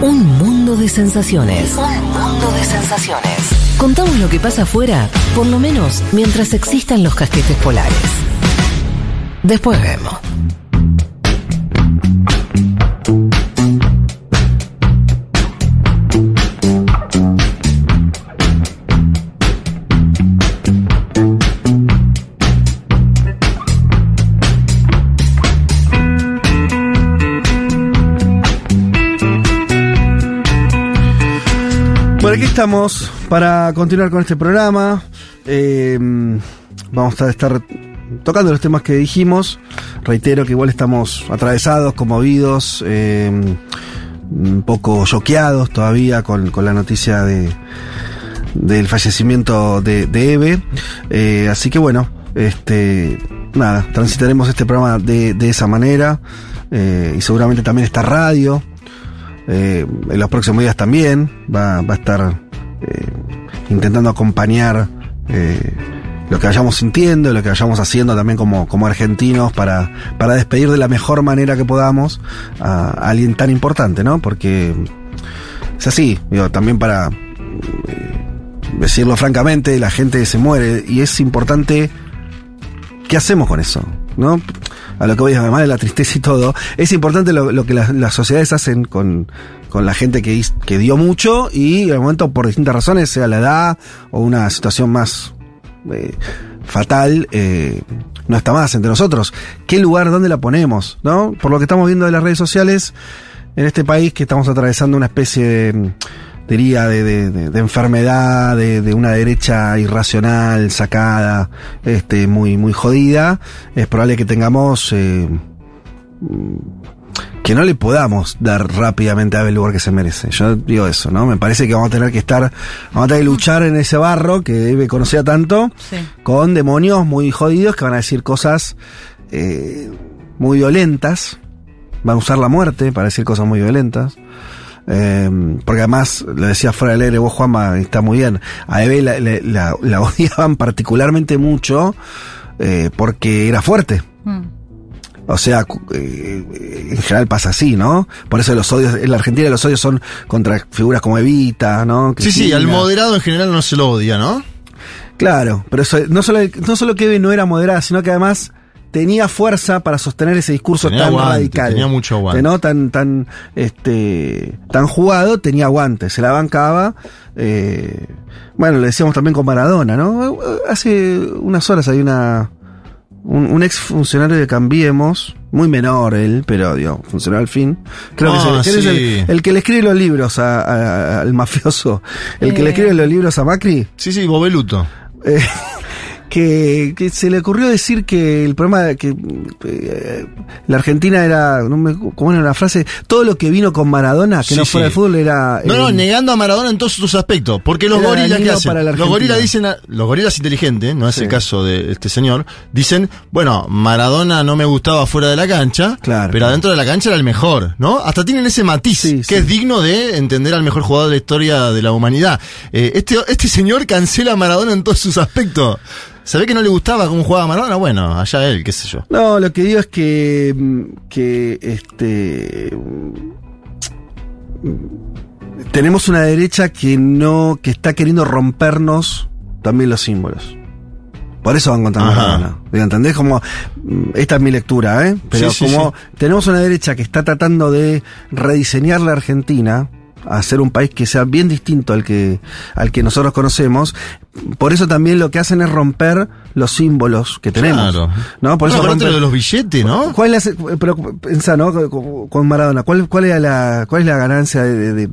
Un mundo de sensaciones. Un mundo de sensaciones. Contamos lo que pasa afuera, por lo menos mientras existan los casquetes polares. Después vemos. Aquí estamos para continuar con este programa. Eh, vamos a estar tocando los temas que dijimos. Reitero que igual estamos atravesados, conmovidos, eh, un poco choqueados todavía con, la noticia de, del fallecimiento de, de Eve. Eh, así que bueno, este, nada, transitaremos este programa de, de esa manera. eh, y seguramente también esta radio. Eh, en los próximos días también va, va a estar eh, intentando acompañar eh, lo que vayamos sintiendo, lo que vayamos haciendo también como, como argentinos para, para despedir de la mejor manera que podamos a, alguien tan importante, ¿no? Porque es así, también para decirlo francamente, la gente se muere y es importante ¿qué hacemos con eso? ¿No? A lo que voy, además de la tristeza y todo, es importante lo, que las, sociedades hacen con, con la gente que, que dio mucho y el momento por distintas razones, sea la edad o una situación más eh, fatal, eh, no está más entre nosotros. ¿Qué lugar, dónde la ponemos? ¿No? Por lo que estamos viendo de las redes sociales, en este país que estamos atravesando una especie de, diría, de, de- de- de enfermedad, de, de una derecha irracional, sacada, este, muy, muy jodida, es probable que tengamos, eh, mm, que no le podamos dar rápidamente a el lugar que se merece. Yo digo eso, ¿no? Me parece que vamos a tener que estar, vamos a tener que luchar en ese barro que debe conocía tanto, Sí. con demonios muy jodidos que van a decir cosas eh, muy violentas, van a usar la muerte para decir cosas muy violentas. Eh, porque además, lo decía fuera del aire, vos Juanma, está muy bien, a Eve la, la- la- la odiaban particularmente mucho eh, porque era fuerte. Mm. O sea, cu- eh, en general pasa así, ¿no? Por eso los odios, en la Argentina los odios son contra figuras como Evita, ¿no? Sí, sí, al moderado en general no se lo odia, ¿no? Claro, pero eso, no solo, no solo que Eve no era moderada, sino que además tenía fuerza para sostener ese discurso Tenía tan aguante, radical. tenía mucho aguante. ¿no? Tan, tan, este, tan jugado, tenía aguante, se la bancaba. eh, bueno, lo decíamos también con Maradona, ¿no? Hace unas horas hay una, un, un ex funcionario de Cambiemos, muy menor él, pero digo, funcionario al fin. Creo Ah, que, es el, que es sí. el, el que le escribe los libros a- a- al mafioso, el que le Eh. escribe los libros a Macri. Sí, sí, Bobeluto. Eh, que, que se le ocurrió decir que el problema de que eh, la Argentina era, no me, ¿cómo era la frase? Todo lo que vino con Maradona, que Sí, no fuera sí. el fútbol, era... No, no, negando a Maradona en todos sus aspectos. Porque los gorilas, ¿qué dañino hacen? Los gorilas dicen, a- los gorilas inteligentes, no es Sí. el caso de este señor, dicen, bueno, Maradona no me gustaba fuera de la cancha, Claro. pero adentro de la cancha era el mejor, ¿no? Hasta tienen ese matiz, que es digno de entender al mejor jugador de la historia de la humanidad. Eh, este, este señor cancela a Maradona en todos sus aspectos. ¿Sabe que no le gustaba cómo jugaba Maradona? Bueno, allá él, qué sé yo. No, lo que digo es que, mm, que este mm, tenemos una derecha que no, que está queriendo rompernos también los símbolos. Por eso van contra. Maradona. ¿Entendés? Como, mm, esta es mi lectura, ¿eh? Pero Sí, sí, como sí. tenemos una derecha que está tratando de rediseñar la Argentina, a ser un país que sea bien distinto al que, al que nosotros conocemos, por eso también lo que hacen es romper los símbolos que tenemos. Claro. ¿no? Por eso rompen- lo de los billetes, ¿no? ¿Cuál es, pero pensá, ¿no? Con- Maradona, ¿cuál, cuál, era la, ¿cuál es la ganancia de, de-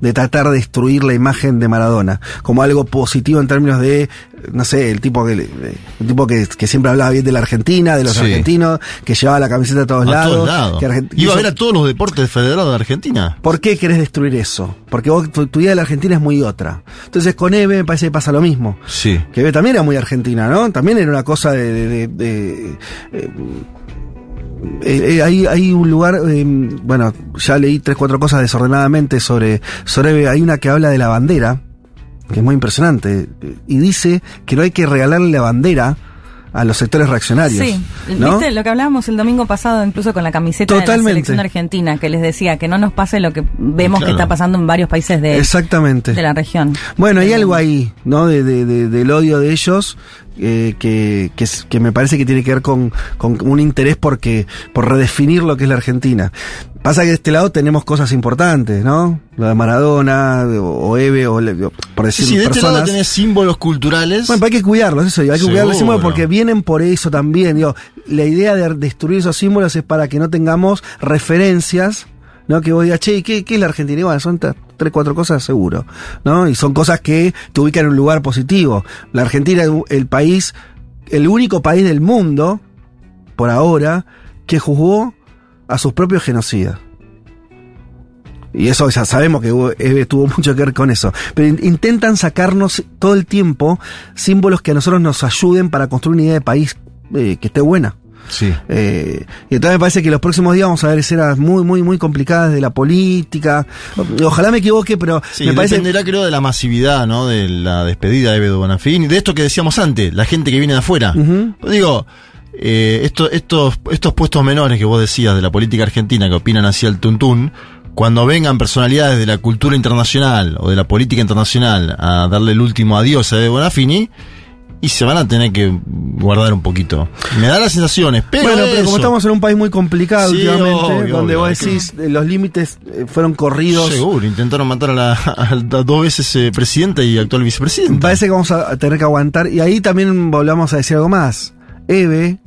de tratar de destruir la imagen de Maradona? Como algo positivo en términos de, no sé, el tipo que, el tipo que, que siempre hablaba bien de la Argentina, de los Sí. argentinos, que llevaba la camiseta a todos A lados. todos lados. que Argent- Iba a ver a todos los deportes federados de Argentina. ¿Por qué querés destruir eso? Porque vos, tu, tu idea de la Argentina es muy otra. Entonces con Eve me parece que pasa lo mismo. Sí. Que también era muy argentina, ¿no? También era una cosa de... de- de- de- eh, eh, eh, hay, hay un lugar, eh, bueno, ya leí tres, cuatro cosas desordenadamente sobre, sobre Eve. Hay una que habla de la bandera, que es muy impresionante, y dice que no hay que regalarle la bandera a los sectores reaccionarios. Sí, ¿no? viste lo que hablábamos el domingo pasado, incluso con la camiseta de la selección argentina, que les decía que no nos pase lo que vemos Claro. que está pasando en varios países de, Exactamente. de la región. Bueno, hay algo ahí, ¿no? De, de- de- del odio de ellos eh, que, que, me parece que tiene que ver con, con un interés porque, por redefinir lo que es la Argentina. Pasa que de este lado tenemos cosas importantes, ¿no? Lo de Maradona, o, Eve, o, o por decir sí, de este personas. lado tenés símbolos culturales. Bueno, pero hay que cuidarlos, eso, hay que cuidar los símbolos porque vienen por eso también. Digo, la idea de destruir esos símbolos es para que no tengamos referencias, ¿no? Que vos digas, che, ¿y ¿qué, es la Argentina? Son tres, cuatro cosas seguro, ¿no? Y son cosas que te ubican en un lugar positivo. La Argentina es el país, el único país del mundo, por ahora, que juzgó a sus propios genocidas. Y eso ya sabemos que Eve tuvo mucho que ver con eso. Pero in- intentan sacarnos todo el tiempo símbolos que a nosotros nos ayuden para construir una idea de país eh, que esté buena. Sí. Eh, y entonces me parece que los próximos días vamos a ver escenas muy, muy, muy complicadas de la política. Ojalá me equivoque, pero Sí, me parece. dependerá creo de la masividad, ¿no? De la despedida de Eve de Bonafini, de esto que decíamos antes, la gente que viene de afuera. Digo, eh, esto- estos, estos puestos menores que vos decías de la política argentina que opinan hacia el tuntún, cuando vengan personalidades de la cultura internacional o de la política internacional a darle el último adiós a Bonafini, y se van a tener que guardar un poquito. Me da las sensaciones, pero. bueno, pero como estamos en un país muy complicado Sí, últimamente, obvio, donde obvio, vos que- decís eh, los límites eh, fueron corridos. Seguro, intentaron matar a la a dos veces eh, presidenta y actual vicepresidenta. parece que vamos a tener que aguantar. Y ahí también volvamos a decir algo más. Eve,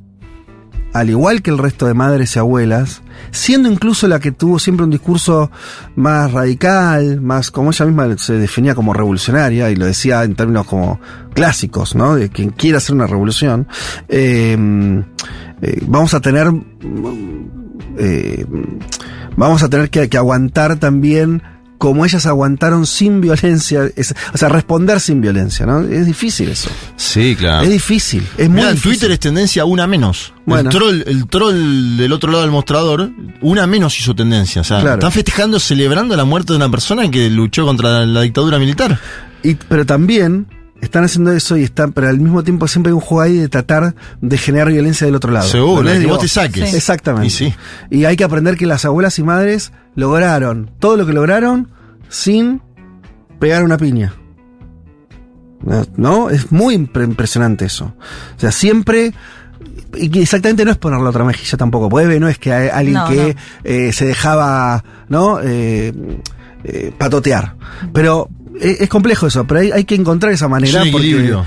al igual que el resto de madres y abuelas, siendo incluso la que tuvo siempre un discurso más radical, más como ella misma se definía como revolucionaria, y lo decía en términos como clásicos, ¿no? De quien quiera hacer una revolución, eh, eh, vamos a tener. eh, vamos a tener que, que aguantar también como ellas aguantaron sin violencia, es- o sea, responder sin violencia, ¿no? Es difícil eso. Sí, claro. Es difícil, es muy difícil. Twitter es tendencia una menos. Bueno. El, troll, el troll del otro lado del mostrador, una menos hizo tendencia. O sea, Claro. están festejando, celebrando la muerte de una persona que luchó contra la, la dictadura militar. Y, pero también están haciendo eso y están, pero al mismo tiempo siempre hay un juego ahí de tratar de generar violencia del otro lado. Seguro, que vos te saques. Sí. Exactamente. Y sí. Y hay que aprender que las abuelas y madres lograron todo lo que lograron sin pegar una piña. ¿No? Es muy impre- impresionante eso. O sea, siempre. Exactamente no es poner la otra mejilla tampoco. Puede no es que hay alguien No, que no. eh, se dejaba, ¿no? Eh, eh, patotear. Pero es, es complejo eso, pero hay, hay que encontrar esa manera. Un porque- equilibrio.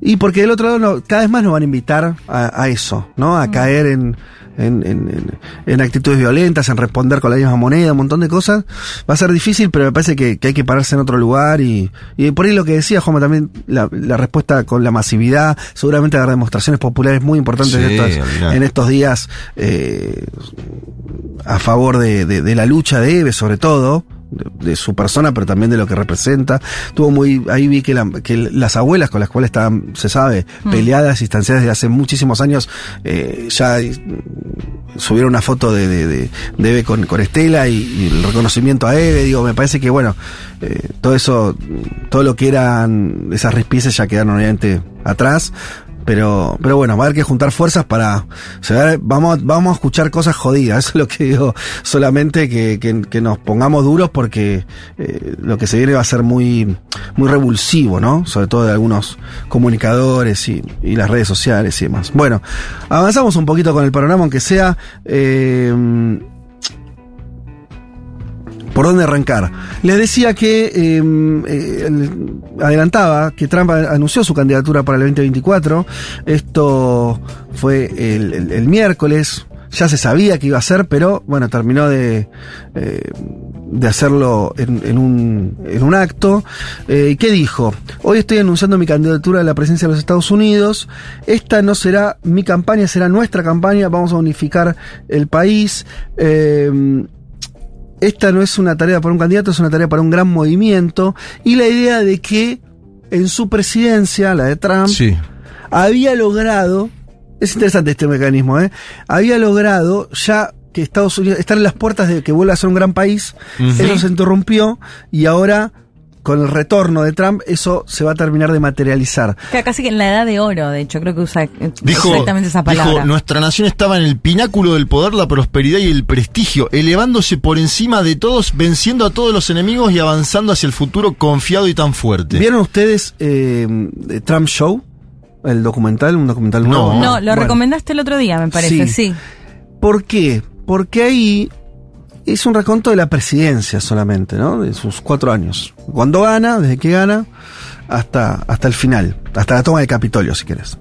y porque del otro lado no- cada vez más nos van a invitar a, a eso, ¿no? A caer en, en, en- en- en actitudes violentas, en responder con la misma moneda, un montón de cosas. Va a ser difícil, pero me parece que, que hay que pararse en otro lugar y, y por ahí lo que decía Juanma también, la, la respuesta con la masividad, seguramente habrá demostraciones populares muy importantes Sí, en, estos, en estos días eh, a favor de, de- de la lucha de Eve, sobre todo. De, de su persona, pero también de lo que representa. Tuvo muy, ahí vi que, la- que las abuelas con las cuales estaban, se sabe, peleadas, instanciadas desde hace muchísimos años, eh, ya mm, subieron una foto de, de, de- de Eve con, con Estela y, y el reconocimiento a Eve. Digo, me parece que bueno, eh, todo eso, todo lo que eran esas rispices ya quedaron obviamente atrás. Pero, pero bueno, va a haber que juntar fuerzas para. se va a- vamos, vamos a escuchar cosas jodidas. Eso es lo que digo. Solamente que, que- que nos pongamos duros porque eh, lo que se viene va a ser muy, muy revulsivo, ¿no? Sobre todo de algunos comunicadores y, y las redes sociales y demás. Bueno, avanzamos un poquito con el panorama, aunque sea. eh, ¿Por dónde arrancar? Les decía que eh, eh, el- adelantaba que Trump anunció su candidatura para el 2024. Esto fue el, miércoles. Ya se sabía que iba a ser, pero bueno, terminó de, eh, de hacerlo en, un, en un acto. Eh, ¿y ¿Qué dijo? Hoy estoy anunciando mi candidatura a la presidencia de los Estados Unidos. Esta no será mi campaña, será nuestra campaña. Vamos a unificar el país. Eh, esta no es una tarea para un candidato, es una tarea para un gran movimiento. Y la idea de que en su presidencia, la de Trump, Sí. había logrado, es interesante este mecanismo, ¿eh? había logrado ya que Estados Unidos, estar en las puertas de que vuelva a ser un gran país, Ujú. eso se interrumpió y ahora con el retorno de Trump, eso se va a terminar de materializar. Que casi que en la edad de oro, de hecho, creo que usa eh, Dijo, exactamente esa palabra. dijo, nuestra nación estaba en el pináculo del poder, la prosperidad y el prestigio, elevándose por encima de todos, venciendo a todos los enemigos y avanzando hacia el futuro confiado y tan fuerte. ¿Vieron ustedes eh, Trump Show? El documental, un documental No. nuevo. no, lo Bueno. recomendaste el otro día, me parece, Sí. sí. ¿Por qué? Porque ahí es un reconto de la presidencia solamente, ¿no? De sus cuatro años. Cuando gana, desde que gana, hasta, hasta el final, hasta la toma del Capitolio, si querés.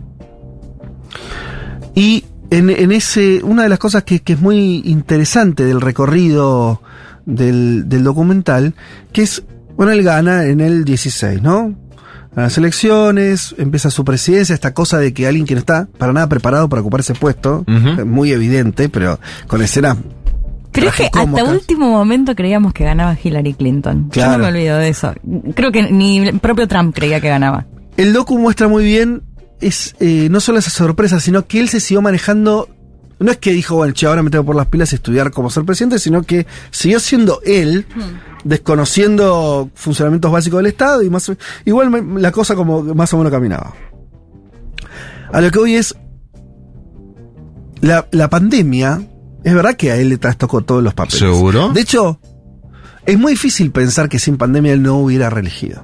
Y en, en ese, una de las cosas que, que es muy interesante del recorrido del, del documental, que es, bueno, él gana en el 16, ¿no? A las elecciones, empieza su presidencia, esta cosa de que alguien que no está para nada preparado para ocupar ese puesto, muy evidente, pero con escenas Creo que hasta último momento creíamos que ganaba Hillary Clinton. Yo Claro. no me olvido de eso. Creo que ni el propio Trump creía que ganaba. El docu muestra muy bien, es eh, no solo esa sorpresa, sino que él se siguió manejando. No es que dijo, bueno, che, ahora me tengo por las pilas y estudiar cómo ser presidente, sino que siguió siendo él, desconociendo funcionamientos básicos del Estado y más igual la cosa como más o menos caminaba. A lo que hoy es la, la pandemia, es verdad que a él le trastocó todos los papeles. ¿Seguro? De hecho, es muy difícil pensar que sin pandemia él no hubiera reelegido.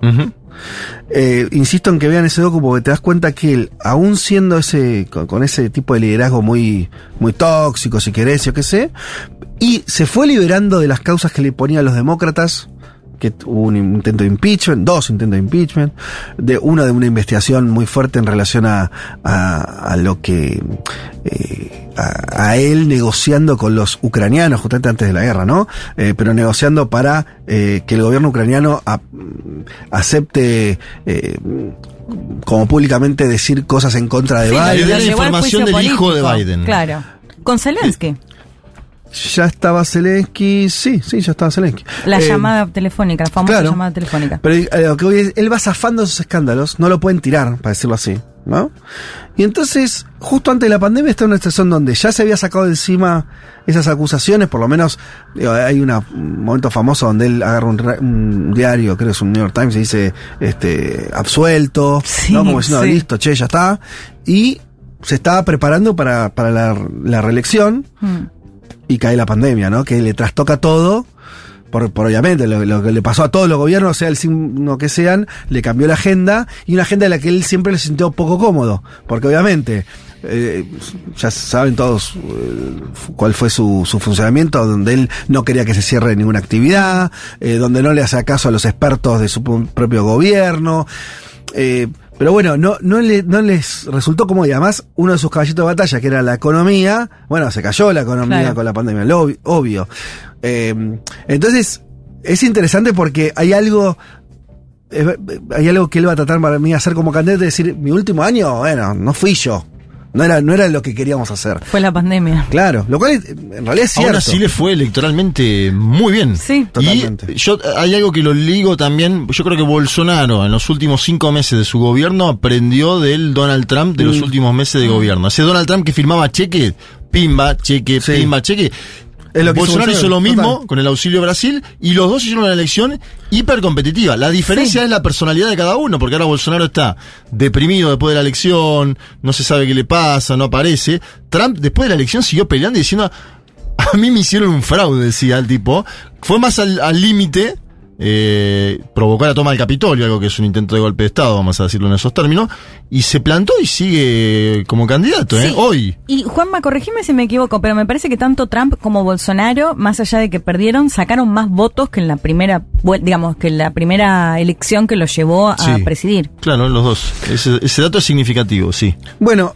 Eh, insisto en que vean ese docu porque te das cuenta que él, aún siendo ese, con, con ese tipo de liderazgo muy, muy tóxico, si querés, yo qué sé, y se fue liberando de las causas que le ponían los demócratas, que hubo un intento de impeachment, dos intentos de impeachment, de uno de una investigación muy fuerte en relación a, a, a lo que eh, a, a él negociando con los ucranianos justamente antes de la guerra, ¿no? Eh, pero negociando para eh, que el gobierno ucraniano a- acepte eh, como públicamente decir cosas en contra de Sí, Biden. la información del hijo de. Biden. Claro. Con Zelensky. Ya estaba Zelensky, sí, sí, ya estaba Zelensky. La Eh, llamada telefónica, la famosa claro. llamada telefónica. Pero eh, lo que voy es, él va zafando esos escándalos, no lo pueden tirar, para decirlo así, ¿no? Y entonces, justo antes de la pandemia, está en una situación donde ya se había sacado de encima esas acusaciones, por lo menos digo, hay una- un momento famoso donde él agarra un, un diario, creo que es un New York Times, y dice, este, absuelto, Sí, ¿no? Como diciendo, sí. listo, che, ya está. Y se estaba preparando para, para la, la reelección Mm. Y cae la pandemia, ¿no? Que le trastoca todo. Por, por obviamente, lo, que le pasó a todos los gobiernos, sea el signo que sean, le cambió la agenda y una agenda en la que él siempre se sintió poco cómodo. Porque obviamente, eh, ya saben todos eh, cuál fue su, su funcionamiento, donde él no quería que se cierre ninguna actividad, eh, donde no le hacía caso a los expertos de su propio gobierno. Eh, pero bueno, no, no, le- no les resultó como y además uno de sus caballitos de batalla, que era la economía, bueno, se cayó la economía Claro. con la pandemia, lo obvi- obvio. Eh, entonces, es interesante porque hay algo, eh, hay algo que él va a tratar para mí hacer como candidato, de decir, mi último año, bueno, no fui yo. No era, no era lo que queríamos hacer. Fue la pandemia. Claro, lo cual es- en realidad es cierto. Ahora sí le fue electoralmente muy bien. Sí. Totalmente. Y yo hay algo que lo ligo también. Yo creo que Bolsonaro en los últimos cinco meses de su gobierno aprendió del Donald Trump de los Mm. últimos meses de gobierno. Ese Donald Trump que firmaba cheque, pimba, cheque, Sí. pimba, cheque. Es lo que hizo Bolsonaro hizo lo mismo total. con el auxilio Brasil y los dos hicieron una elección hiper competitiva. La diferencia Sí. es la personalidad de cada uno, porque ahora Bolsonaro está deprimido después de la elección, no se sabe qué le pasa, no aparece. Trump después de la elección siguió peleando y diciendo, a mí me hicieron un fraude, decía el tipo. Fue más al límite, eh, provocó la toma del Capitolio, algo que es un intento de golpe de Estado, vamos a decirlo en esos términos, y se plantó y sigue como candidato, ¿eh? Sí. Hoy. Y Juanma, corregime si me equivoco, pero me parece que tanto Trump como Bolsonaro, más allá de que perdieron, sacaron más votos que en la primera, vuel- digamos, que en la primera elección que los llevó a Sí. presidir. Claro, los dos. Ese, ese dato es significativo, sí. Bueno,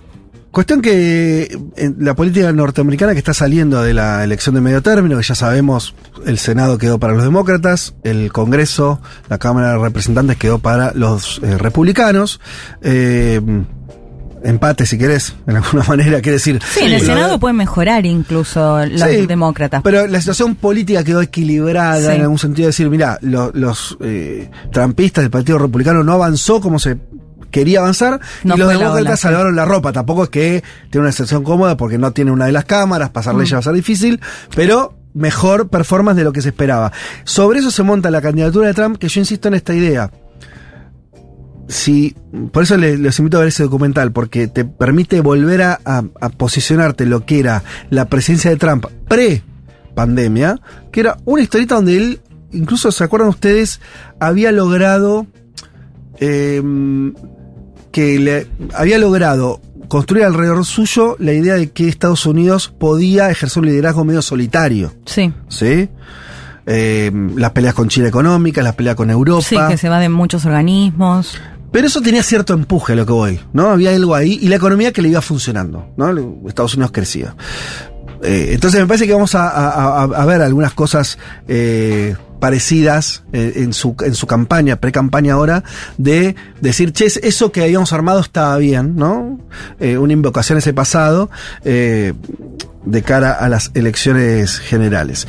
cuestión que en la política norteamericana que está saliendo de la elección de medio término, que ya sabemos, el Senado quedó para los demócratas, el Congreso, la Cámara de Representantes quedó para los eh, republicanos. Eh, empate, si querés, en alguna manera, quiere decir. Sí, en el Senado pueden mejorar incluso los Sí, demócratas. Pero la situación política quedó equilibrada Sí. en algún sentido de decir, mira, lo- los eh, trampistas del Partido Republicano no avanzó como se quería avanzar No y los demócratas salvaron la ropa. Tampoco es que tiene una situación cómoda porque no tiene una de las cámaras, pasar Mm. leyes va a ser difícil, pero mejor performance de lo que se esperaba. Sobre eso se monta la candidatura de Trump, que yo insisto en esta idea. Si, por eso les, les invito a ver ese documental, porque te permite volver a, a- a posicionarte lo que era la presencia de Trump pre-pandemia, que era una historieta donde él, incluso se acuerdan ustedes, había logrado em, que le había logrado construir alrededor suyo la idea de que Estados Unidos podía ejercer un liderazgo medio solitario. Sí. ¿Sí? Eh, las peleas con China económicas, las peleas con Europa. Sí, que se va de muchos organismos. Pero eso tenía cierto empuje, a lo que voy, ¿no? Había algo ahí y la economía que le iba funcionando, ¿no? Estados Unidos crecía. Eh, entonces me parece que vamos a, a- a- a ver algunas cosas eh, parecidas eh, en, su, en su campaña, pre-campaña ahora, de decir, che, eso que habíamos armado estaba bien, ¿no? Eh, una invocación a ese pasado eh, de cara a las elecciones generales.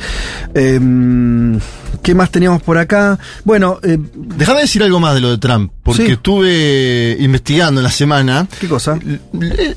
Em, ¿Qué más teníamos por acá? Bueno, eh, Déjame decir algo más de lo de Trump, porque Sí. estuve investigando en la semana. ¿qué cosa?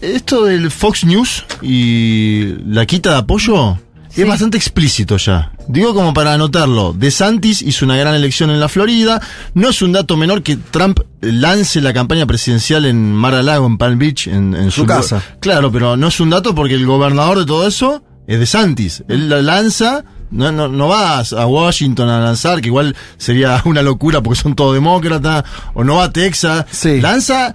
Esto del Fox News y la quita de apoyo Sí. es bastante explícito ya. Digo como para anotarlo. DeSantis hizo una gran elección en la Florida. No es un dato menor que Trump lance la campaña presidencial en Mar a Lago, en Palm Beach, en, en Su casa. Claro, pero no es un dato porque el gobernador de todo eso es DeSantis. Él la lanza. No, no, no vas a Washington a lanzar, que igual sería una locura porque son todos demócratas, o no va a Texas. Sí. Lanza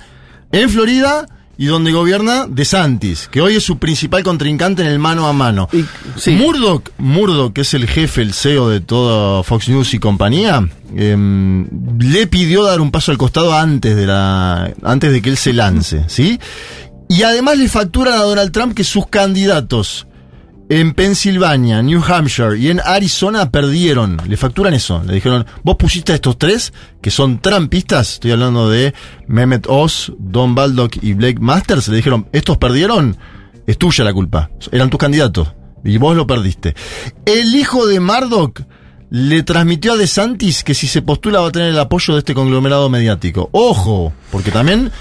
en Florida y donde gobierna DeSantis, que hoy es su principal contrincante en el mano a mano. Y- sí. Murdoch, Murdoch, que es el jefe, el CEO de toda Fox News y compañía, em, le pidió dar un paso al costado antes de la, antes de que él se lance, ¿sí? Y además le facturan a Donald Trump que sus candidatos en Pensilvania, New Hampshire y en Arizona perdieron. Le facturan eso. Le dijeron, vos pusiste a estos tres que son trampistas. Estoy hablando de Mehmet Oz, Don Baldock y Blake Masters. Le dijeron, estos perdieron, es tuya la culpa. Eran tus candidatos. Y vos lo perdiste. El hijo de Murdoch le transmitió a DeSantis que si se postula va a tener el apoyo de este conglomerado mediático. Ojo, porque también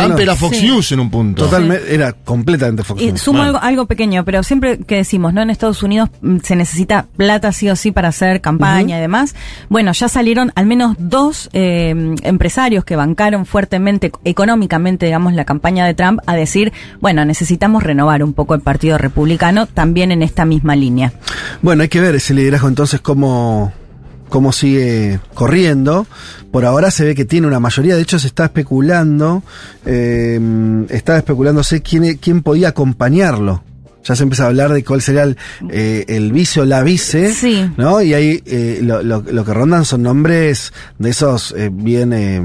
Trump era Fox sí. News en un punto. Totalmente, era completamente Fox Y News. sumo Bueno. algo, algo pequeño, pero siempre que decimos, ¿no? En Estados Unidos mm, se necesita plata sí o sí para hacer campaña y demás. Bueno, ya salieron al menos dos eh, empresarios que bancaron fuertemente, económicamente, digamos, la campaña de Trump a decir, bueno, necesitamos renovar un poco el Partido Republicano también en esta misma línea. Bueno, hay que ver ese liderazgo entonces cómo, cómo sigue corriendo. Por ahora se ve que tiene una mayoría, de hecho se está especulando, eh, está especulándose quién, quién podía acompañarlo. Ya se empieza a hablar de cuál sería el, eh, el vice o la vice, Sí. ¿no? Y ahí eh, lo, lo- lo que rondan son nombres de esos eh, bien eh,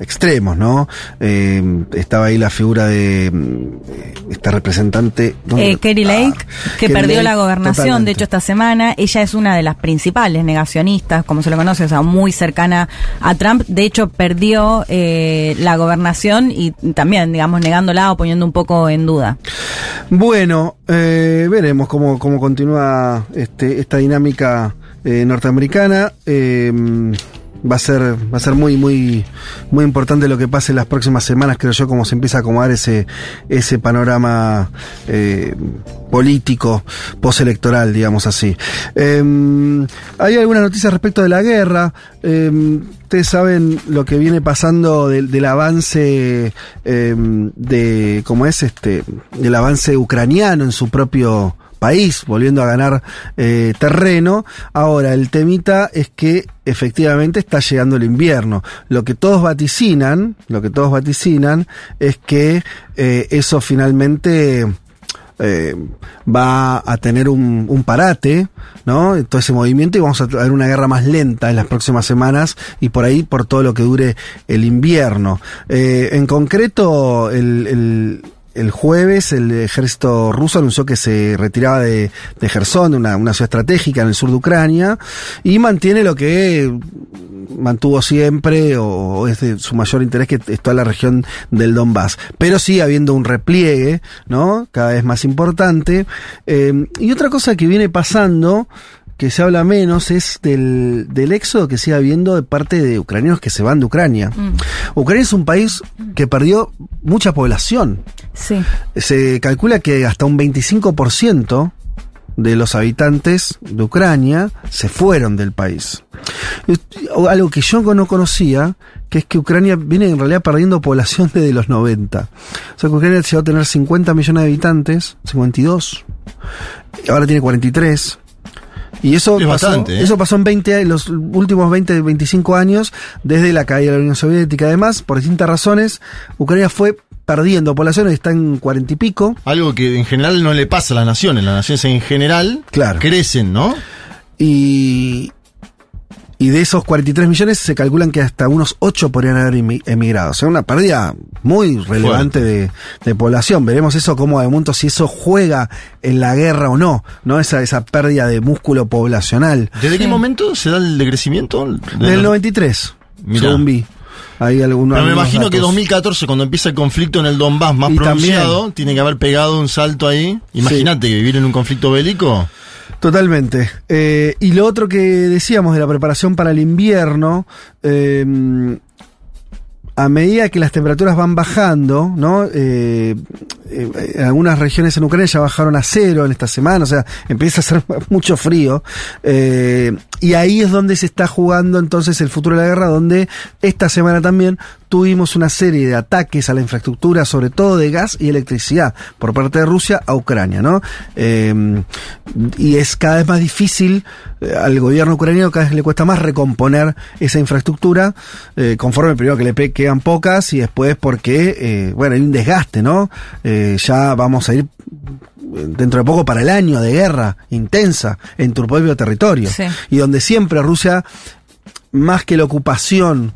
extremos, ¿no? Eh, estaba ahí la figura de mm, esta representante... Eh, Kerry Ah, Lake, que Kerry perdió Lake, la gobernación, totalmente. de hecho, esta semana. Ella es una de las principales negacionistas, como se lo conoce, o sea, muy cercana a Trump. De hecho, perdió eh, la gobernación y también, digamos, negándola o poniendo un poco en duda. Bueno, eh, veremos cómo, cómo continúa este, esta dinámica eh, norteamericana. Va a ser, va a ser muy, muy, muy importante lo que pase en las próximas semanas, creo yo, cómo se empieza a acomodar ese, ese panorama eh, político postelectoral, digamos así. Eh, hay algunas noticias respecto de la guerra. Eh, ustedes saben lo que viene pasando del, del avance eh, de, ¿cómo es este? Del avance ucraniano en su propio país, volviendo a ganar eh, terreno. Ahora, el temita es que efectivamente está llegando el invierno. Lo que todos vaticinan, lo que todos vaticinan es que eh, eso finalmente eh, va a tener un, un parate, ¿no? Todo ese movimiento y vamos a tener una guerra más lenta en las próximas semanas y por ahí por todo lo que dure el invierno. Eh, en concreto, el, el el jueves el ejército ruso anunció que se retiraba de, de Gerson, una, una ciudad estratégica en el sur de Ucrania, y mantiene lo que mantuvo siempre o, es de su mayor interés que es toda la región del Donbass. Pero sigue habiendo un repliegue, ¿no? Cada vez más importante. Eh, y otra cosa que viene pasando que se habla menos es del, del éxodo que sigue habiendo de parte de ucranianos que se van de Ucrania. Ucrania es un país que perdió mucha población. Sí. Se calcula que hasta un 25% de los habitantes de Ucrania se fueron del país. Algo que yo no conocía, que es que Ucrania viene en realidad perdiendo población desde los 90. O sea que Ucrania llegó a tener 50 millones de habitantes, 52, y ahora tiene 43. Y eso Es pasó, bastante, ¿eh? eso pasó en 20, en los últimos 20, 25 años, desde la caída de la Unión Soviética. Además, por distintas razones, Ucrania fue perdiendo población, está en 40 y pico. Algo que en general no le pasa a las naciones. Las naciones en general Claro. crecen, ¿no? Y, y de esos 43 millones se calculan que hasta unos 8 podrían haber emi- emigrado. O sea, una pérdida muy relevante de, de población. Veremos eso como de momento si eso juega en la guerra o no, ¿no? Esa, esa pérdida de músculo poblacional. ¿Desde qué momento se da el decrecimiento? De Del los- 93, Mirá. según vi. Hay algunos, Pero me imagino que datos. 2014, cuando empieza el conflicto en el Donbass más Y pronunciado, también. tiene que haber pegado un salto ahí. Imagínate que vivir en un conflicto bélico. Totalmente. Eh, y lo otro que decíamos de la preparación para el invierno, eh, a medida que las temperaturas van bajando, ¿no? Eh, eh, algunas regiones en Ucrania ya bajaron a cero en esta semana, o sea, empieza a hacer mucho frío. eh, y ahí es donde se está jugando entonces el futuro de la guerra, donde esta semana también tuvimos una serie de ataques a la infraestructura, sobre todo de gas y electricidad, por parte de Rusia a Ucrania, ¿no? Eh, y es cada vez más difícil eh, al gobierno ucraniano, cada vez le cuesta más recomponer esa infraestructura, conforme primero que le quedan pocas y después porque, bueno, hay un desgaste, ¿no? Ya vamos a ir eh, dentro de poco para el año de guerra intensa en tu propio territorio. Sí. Y donde siempre Rusia, más que la ocupación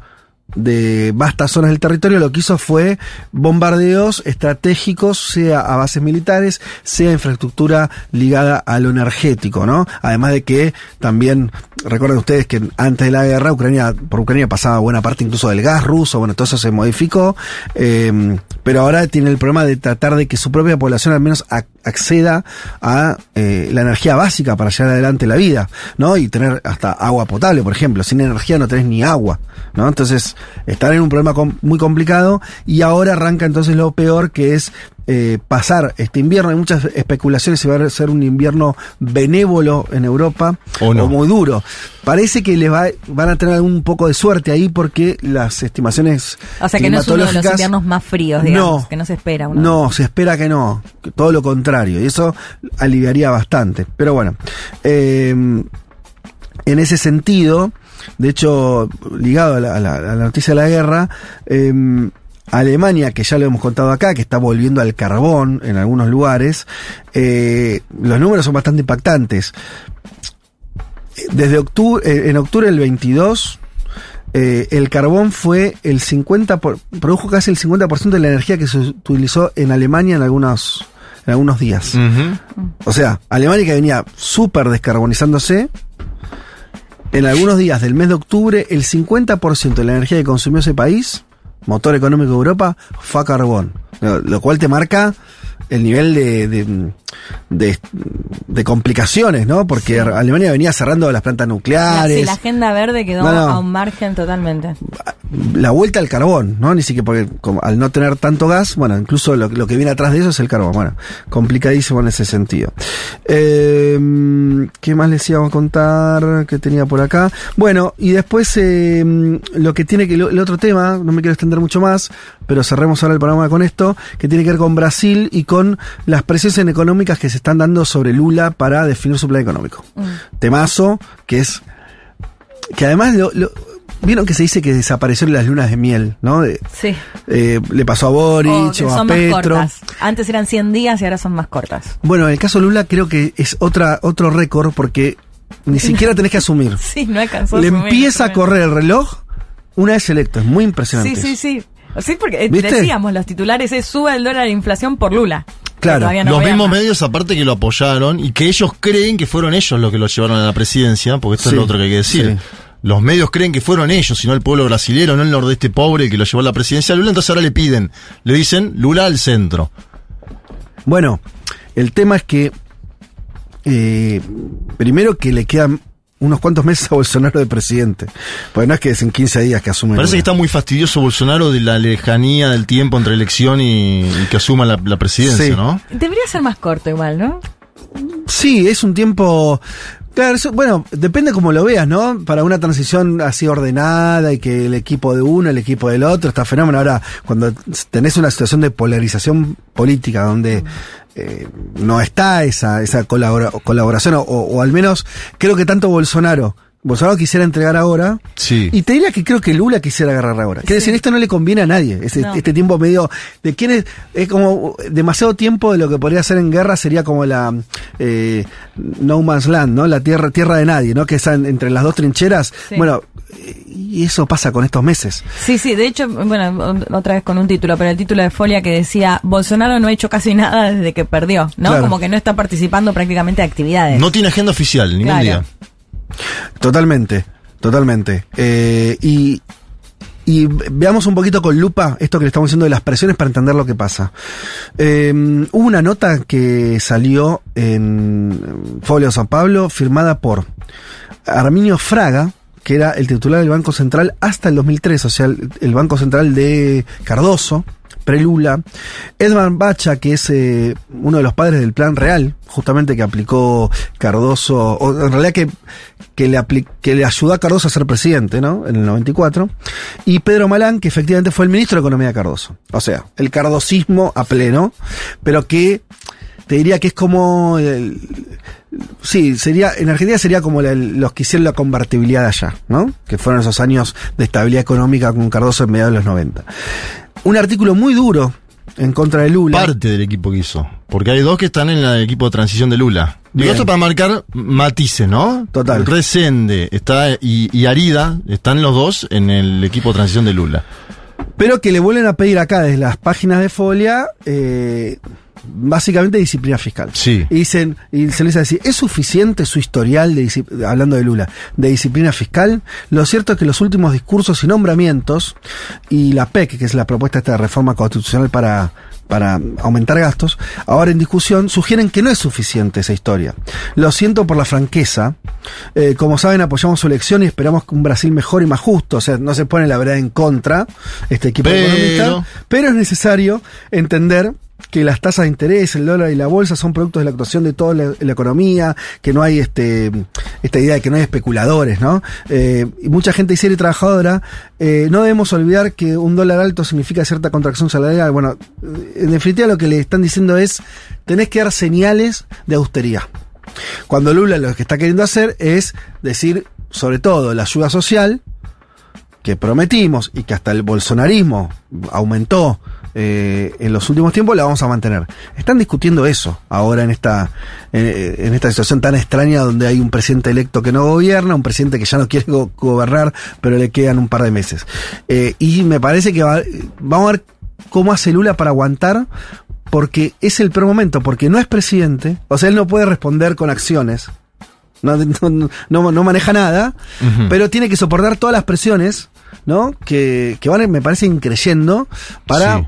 de vastas zonas del territorio, lo que hizo fue bombardeos estratégicos, sea a bases militares, sea infraestructura ligada a lo energético, ¿no? Además de que también, recuerden ustedes que antes de la guerra, Ucrania, por Ucrania pasaba buena parte incluso del gas ruso, bueno, todo eso se modificó, eh, pero ahora tiene el problema de tratar de que su propia población al menos ac- acceda a eh, la energía básica para llevar adelante la vida, ¿no? Y tener hasta agua potable, por ejemplo. Sin energía no tenés ni agua, ¿no? Entonces, están en un problema com- muy complicado y ahora arranca entonces lo peor que es eh, pasar este invierno. Hay muchas especulaciones si va a ser un invierno benévolo en Europa O no. muy duro. Parece que les va, van a tener algún poco de suerte ahí porque las estimaciones O sea que no es uno de los inviernos más fríos, digamos, No. que no se espera. Uno. no, se espera que no, que todo lo contrario, y eso aliviaría bastante. Pero bueno, eh, en ese sentido, de hecho, ligado a la, a la- a la noticia de la guerra, eh, Alemania, que ya lo hemos contado acá, que está volviendo al carbón en algunos lugares, eh, los números son bastante impactantes. Desde octubre, eh, en octubre del 22, eh, el carbón fue el 50%, por- produjo casi el 50% de la energía que se utilizó en Alemania en algunos, en algunos días. O sea, Alemania que venía súper descarbonizándose, en algunos días del mes de octubre, el 50% de la energía que consumió ese país, motor económico de Europa, fue a carbón. Lo, cual te marca el nivel de, de, de- de complicaciones, ¿no? Porque Alemania venía cerrando las plantas nucleares. Sí, la agenda verde quedó No, no. a un margen totalmente. La vuelta al carbón, ¿no? Ni siquiera porque como al no tener tanto gas, bueno, incluso lo, lo que viene atrás de eso es el carbón. Bueno, complicadísimo en ese sentido. Eh, ¿Qué más les íbamos a contar que tenía por acá? Bueno, y después eh, lo que tiene que, lo- el otro tema, no me quiero extender mucho más, pero cerremos ahora el programa con esto, que tiene que ver con Brasil y con las presiones económicas que se están dando sobre Lula para definir su plan económico. Temazo, que es que además lo, lo- vieron que se dice que desaparecieron las lunas de miel, ¿no? De- Sí. eh, le pasó a Boric O que o a son más Petro. cortas. Antes eran 100 días y ahora son más cortas. Bueno, en el caso de Lula creo que es otra otro récord porque ni siquiera tenés que asumir. Sí, no alcanzó. Le empieza a correr el reloj una vez electo, es muy impresionante. Sí, sí, sí. Sí, porque eh, ¿Viste? decíamos, los titulares es sube el dólar de inflación por Lula. Claro, no los mismos más. medios, aparte que lo apoyaron y que ellos creen que fueron ellos los que lo llevaron a la presidencia, porque esto Sí, es lo otro que hay que decir. sí. Los medios creen que fueron ellos, y no el pueblo brasileño, no el nordeste pobre el que lo llevó a la presidencia a Lula, entonces ahora le piden, le dicen Lula al centro. Bueno, el tema es que eh, primero que le quedan unos cuantos meses a Bolsonaro de presidente. Porque no es que es en 15 días que asume. Parece que está muy fastidioso Bolsonaro de la lejanía del tiempo entre elección y, y que asuma la, la presidencia, Sí. ¿no? Debería ser más corto igual, ¿no? Sí, es un tiempo. Claro, eso- bueno, depende cómo lo veas, ¿no? Para una transición así ordenada y que el equipo de uno, el equipo del otro, está fenómeno. Ahora, cuando tenés una situación de polarización política donde eh, no está esa, esa colabora- colaboración, o, o al menos creo que tanto Bolsonaro. Bolsonaro quisiera entregar ahora. Sí. Y te diría que creo que Lula quisiera agarrar ahora. Quiere Sí. decir, esto no le conviene a nadie. No. Este tiempo medio de quién es, es como demasiado tiempo de lo que podría ser en guerra sería como la eh, No Man's Land, ¿no? La tierra, tierra de nadie, ¿no? Que están entre las dos trincheras. Sí. Bueno, y eso pasa con estos meses. Sí, sí, de hecho, bueno, otra vez con un título, pero el título de Folia que decía, Bolsonaro no ha hecho casi nada desde que perdió, ¿no? Claro. Como que no está participando prácticamente de actividades. No tiene agenda oficial, ningún Claro. día. Totalmente, totalmente. Eh, y, y veamos un poquito con lupa esto que le estamos diciendo de las presiones para entender lo que pasa. Eh, hubo una nota que salió en Folio San Pablo firmada por Arminio Fraga, que era el titular del Banco Central hasta el 2003, o sea, el, el Banco Central de Cardoso, pre-Lula. Edmund Bacha, que es eh, uno de los padres del Plan Real, justamente que aplicó Cardoso, o en realidad que, que, le, que le ayudó a Cardoso a ser presidente, ¿no? En el 94. Y Pedro Malán, que efectivamente fue el ministro de Economía de Cardoso. O sea, el cardosismo a pleno, pero que te diría que es como sí, sería, en Argentina sería como los que hicieron la convertibilidad de allá, ¿no? Que fueron esos años de estabilidad económica con Cardoso en mediados de los 90. Un artículo muy duro en contra de Lula. Parte del equipo que hizo. Porque hay dos que están en el equipo de transición de Lula. Digo esto para marcar matices, ¿no? Total. Resende está y, y Arida están los dos en el equipo de transición de Lula. Pero que le vuelven a pedir acá desde las páginas de Folia, eh, básicamente disciplina fiscal. Sí. Y dicen, y se les dice ¿es suficiente su historial de hablando de Lula, de disciplina fiscal? Lo cierto es que los últimos discursos y nombramientos, y la PEC, que es la propuesta esta de reforma constitucional para, para aumentar gastos, ahora en discusión, sugieren que no es suficiente esa historia. Lo siento por la franqueza. Eh, como saben, apoyamos su elección y esperamos que un Brasil mejor y más justo. O sea, no se pone la verdad en contra este equipo Pero- economista. Pero es necesario entender que las tasas de interés, el dólar y la bolsa son productos de la actuación de toda la, economía, que no hay este esta idea de que no hay especuladores, ¿no? Eh, y mucha gente y trabajadora, eh, no debemos olvidar que un dólar alto significa cierta contracción salarial. Bueno, eh, en definitiva lo que le están diciendo es, tenés que dar señales de austeridad. Cuando Lula lo que está queriendo hacer es decir, sobre todo, la ayuda social, que prometimos y que hasta el bolsonarismo aumentó eh, en los últimos tiempos, la vamos a mantener. Están discutiendo eso ahora en esta, en, en esta situación tan extraña donde hay un presidente electo que no gobierna, un presidente que ya no quiere go- gobernar, pero le quedan un par de meses. Eh, y me parece que va- vamos a ver cómo hace Lula para aguantar, porque es el peor momento, porque no es presidente, o sea, él no puede responder con acciones. No, no, no- no maneja nada, pero tiene que soportar todas las presiones, ¿no? Que, que van, me parece, increyendo para Sí.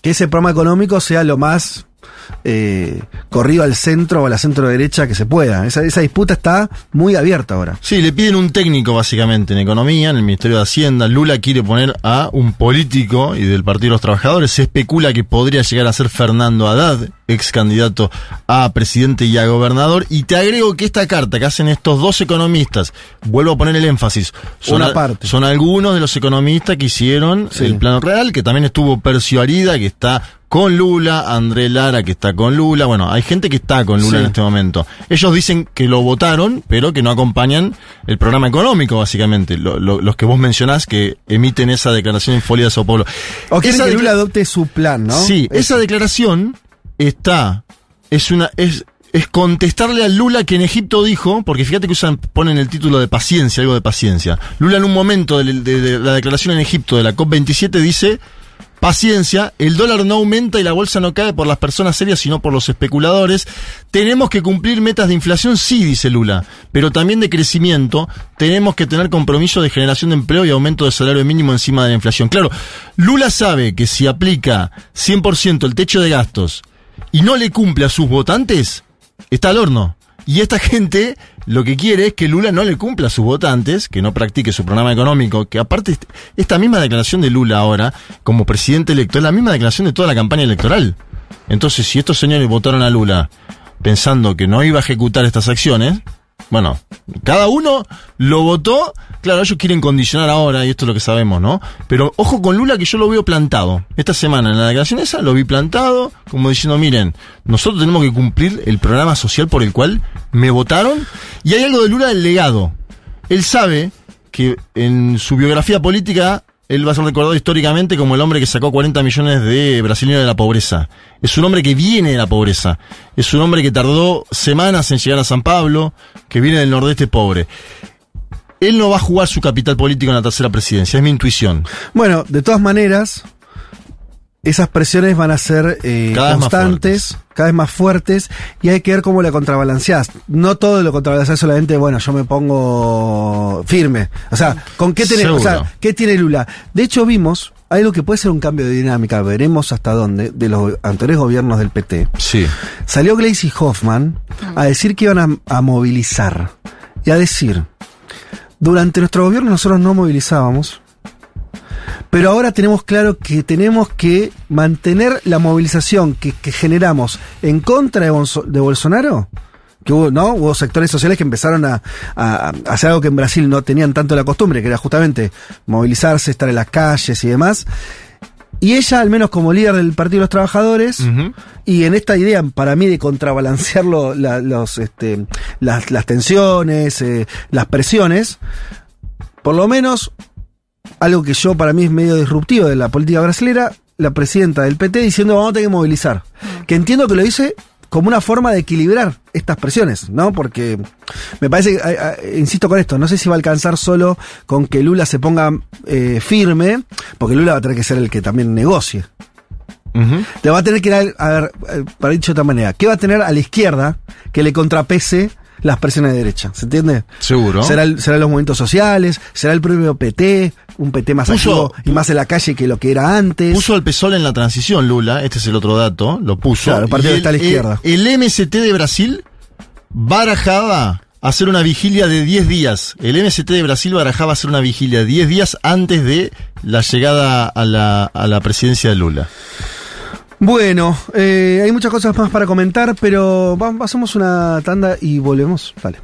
que ese programa económico sea lo más eh, corrido al centro o a la centro derecha que se pueda. Esa, esa disputa está muy abierta ahora. Sí, le piden un técnico básicamente en economía, en el Ministerio de Hacienda. Lula quiere poner a un político y del Partido de los Trabajadores. Se especula que podría llegar a ser Fernando Haddad, ex candidato a presidente y a gobernador. Y te agrego que esta carta que hacen estos dos economistas, vuelvo a poner el énfasis, son, Una a- parte. son algunos de los economistas que hicieron Sí. el plano real, que también estuvo Percio Arida, que está con Lula, André Lara, que está con Lula. Bueno, hay gente que está con Lula Sí. en este momento. Ellos dicen que lo votaron, pero que no acompañan el programa económico, básicamente. Lo- lo- los que vos mencionás que emiten esa declaración en Folia de Sao Paulo. O quieren que Lula adopte su plan, ¿no? Sí, esa declaración está, es una, es, es contestarle a Lula que en Egipto dijo, porque fíjate que usan, ponen el título de paciencia, algo de paciencia. Lula en un momento de, de- de la declaración en Egipto de la COP27 dice, paciencia, el dólar no aumenta y la bolsa no cae por las personas serias, sino por los especuladores. Tenemos que cumplir metas de inflación, sí, dice Lula, pero también de crecimiento. Tenemos que tener compromiso de generación de empleo y aumento de salario mínimo encima de la inflación. Claro, Lula sabe que si aplica 100% el techo de gastos y no le cumple a sus votantes, está al horno. Y esta gente lo que quiere es que Lula no le cumpla a sus votantes, que no practique su programa económico, que aparte est- esta misma declaración de Lula ahora, como presidente electo, es la misma declaración de toda la campaña electoral. Entonces, si estos señores votaron a Lula pensando que no iba a ejecutar estas acciones, bueno, cada uno lo votó. Claro, ellos quieren condicionar ahora, y esto es lo que sabemos, ¿no? Pero ojo con Lula, que yo lo veo plantado. Esta semana en la declaración esa lo vi plantado, como diciendo, miren, nosotros tenemos que cumplir el programa social por el cual me votaron. Y hay algo de Lula del legado. Él sabe que en su biografía política él va a ser recordado históricamente como el hombre que sacó 40 millones de brasileños de la pobreza. Es un hombre que viene de la pobreza. Es un hombre que tardó semanas en llegar a San Pablo, que viene del nordeste pobre. Él no va a jugar su capital político en la tercera presidencia, es mi intuición. Bueno, de todas maneras, esas presiones van a ser eh, constantes, cada vez más fuertes, y hay que ver cómo la contrabalanceás. No todo lo contrabalanceás solamente, bueno, yo me pongo firme. O sea, ¿con qué tiene, o sea, qué tiene Lula? De hecho, vimos algo que puede ser un cambio de dinámica, veremos hasta dónde, de los anteriores gobiernos del PT. Sí. Salió Gleisi Hoffman a decir que iban a, a movilizar. Y a decir, durante nuestro gobierno nosotros no movilizábamos, pero ahora tenemos claro que tenemos que mantener la movilización que, que generamos en contra de, Bolso- de Bolsonaro. Que hubo, ¿no? Hubo sectores sociales que empezaron a, a- a hacer algo que en Brasil no tenían tanto la costumbre, que era justamente movilizarse, estar en las calles y demás. Y ella, al menos como líder del Partido de los Trabajadores, y en esta idea, para mí, de contrabalancear lo- la- los, este, las, las tensiones, eh, las presiones, por lo menos, algo que yo para mí es medio disruptivo de la política brasileña, la presidenta del PT diciendo vamos a tener que movilizar. Que entiendo que lo dice como una forma de equilibrar estas presiones, ¿no? Porque me parece, que, a- a- insisto con esto, no sé si va a alcanzar solo con que Lula se ponga eh, firme, porque Lula va a tener que ser el que también negocie. Ujú. Te va a tener que dar, a ver, eh, para dicho de otra manera, ¿qué va a tener a la izquierda que le contrapese las presiones de derecha? ¿Se entiende? Seguro. Será el- serán los movimientos sociales, será el propio PT, un PT más Puso- y más en la calle que lo que era antes. Puso al PSOL en la transición, Lula, este es el otro dato, lo puso. Claro, el partido Y está a la izquierda. El, MST de Brasil barajaba hacer una vigilia de 10 días. El MST de Brasil barajaba hacer una vigilia de 10 días antes de la llegada a la, a la presidencia de Lula. Bueno, eh, hay muchas cosas más para comentar, pero vamos, hacemos una tanda y volvemos. Vale.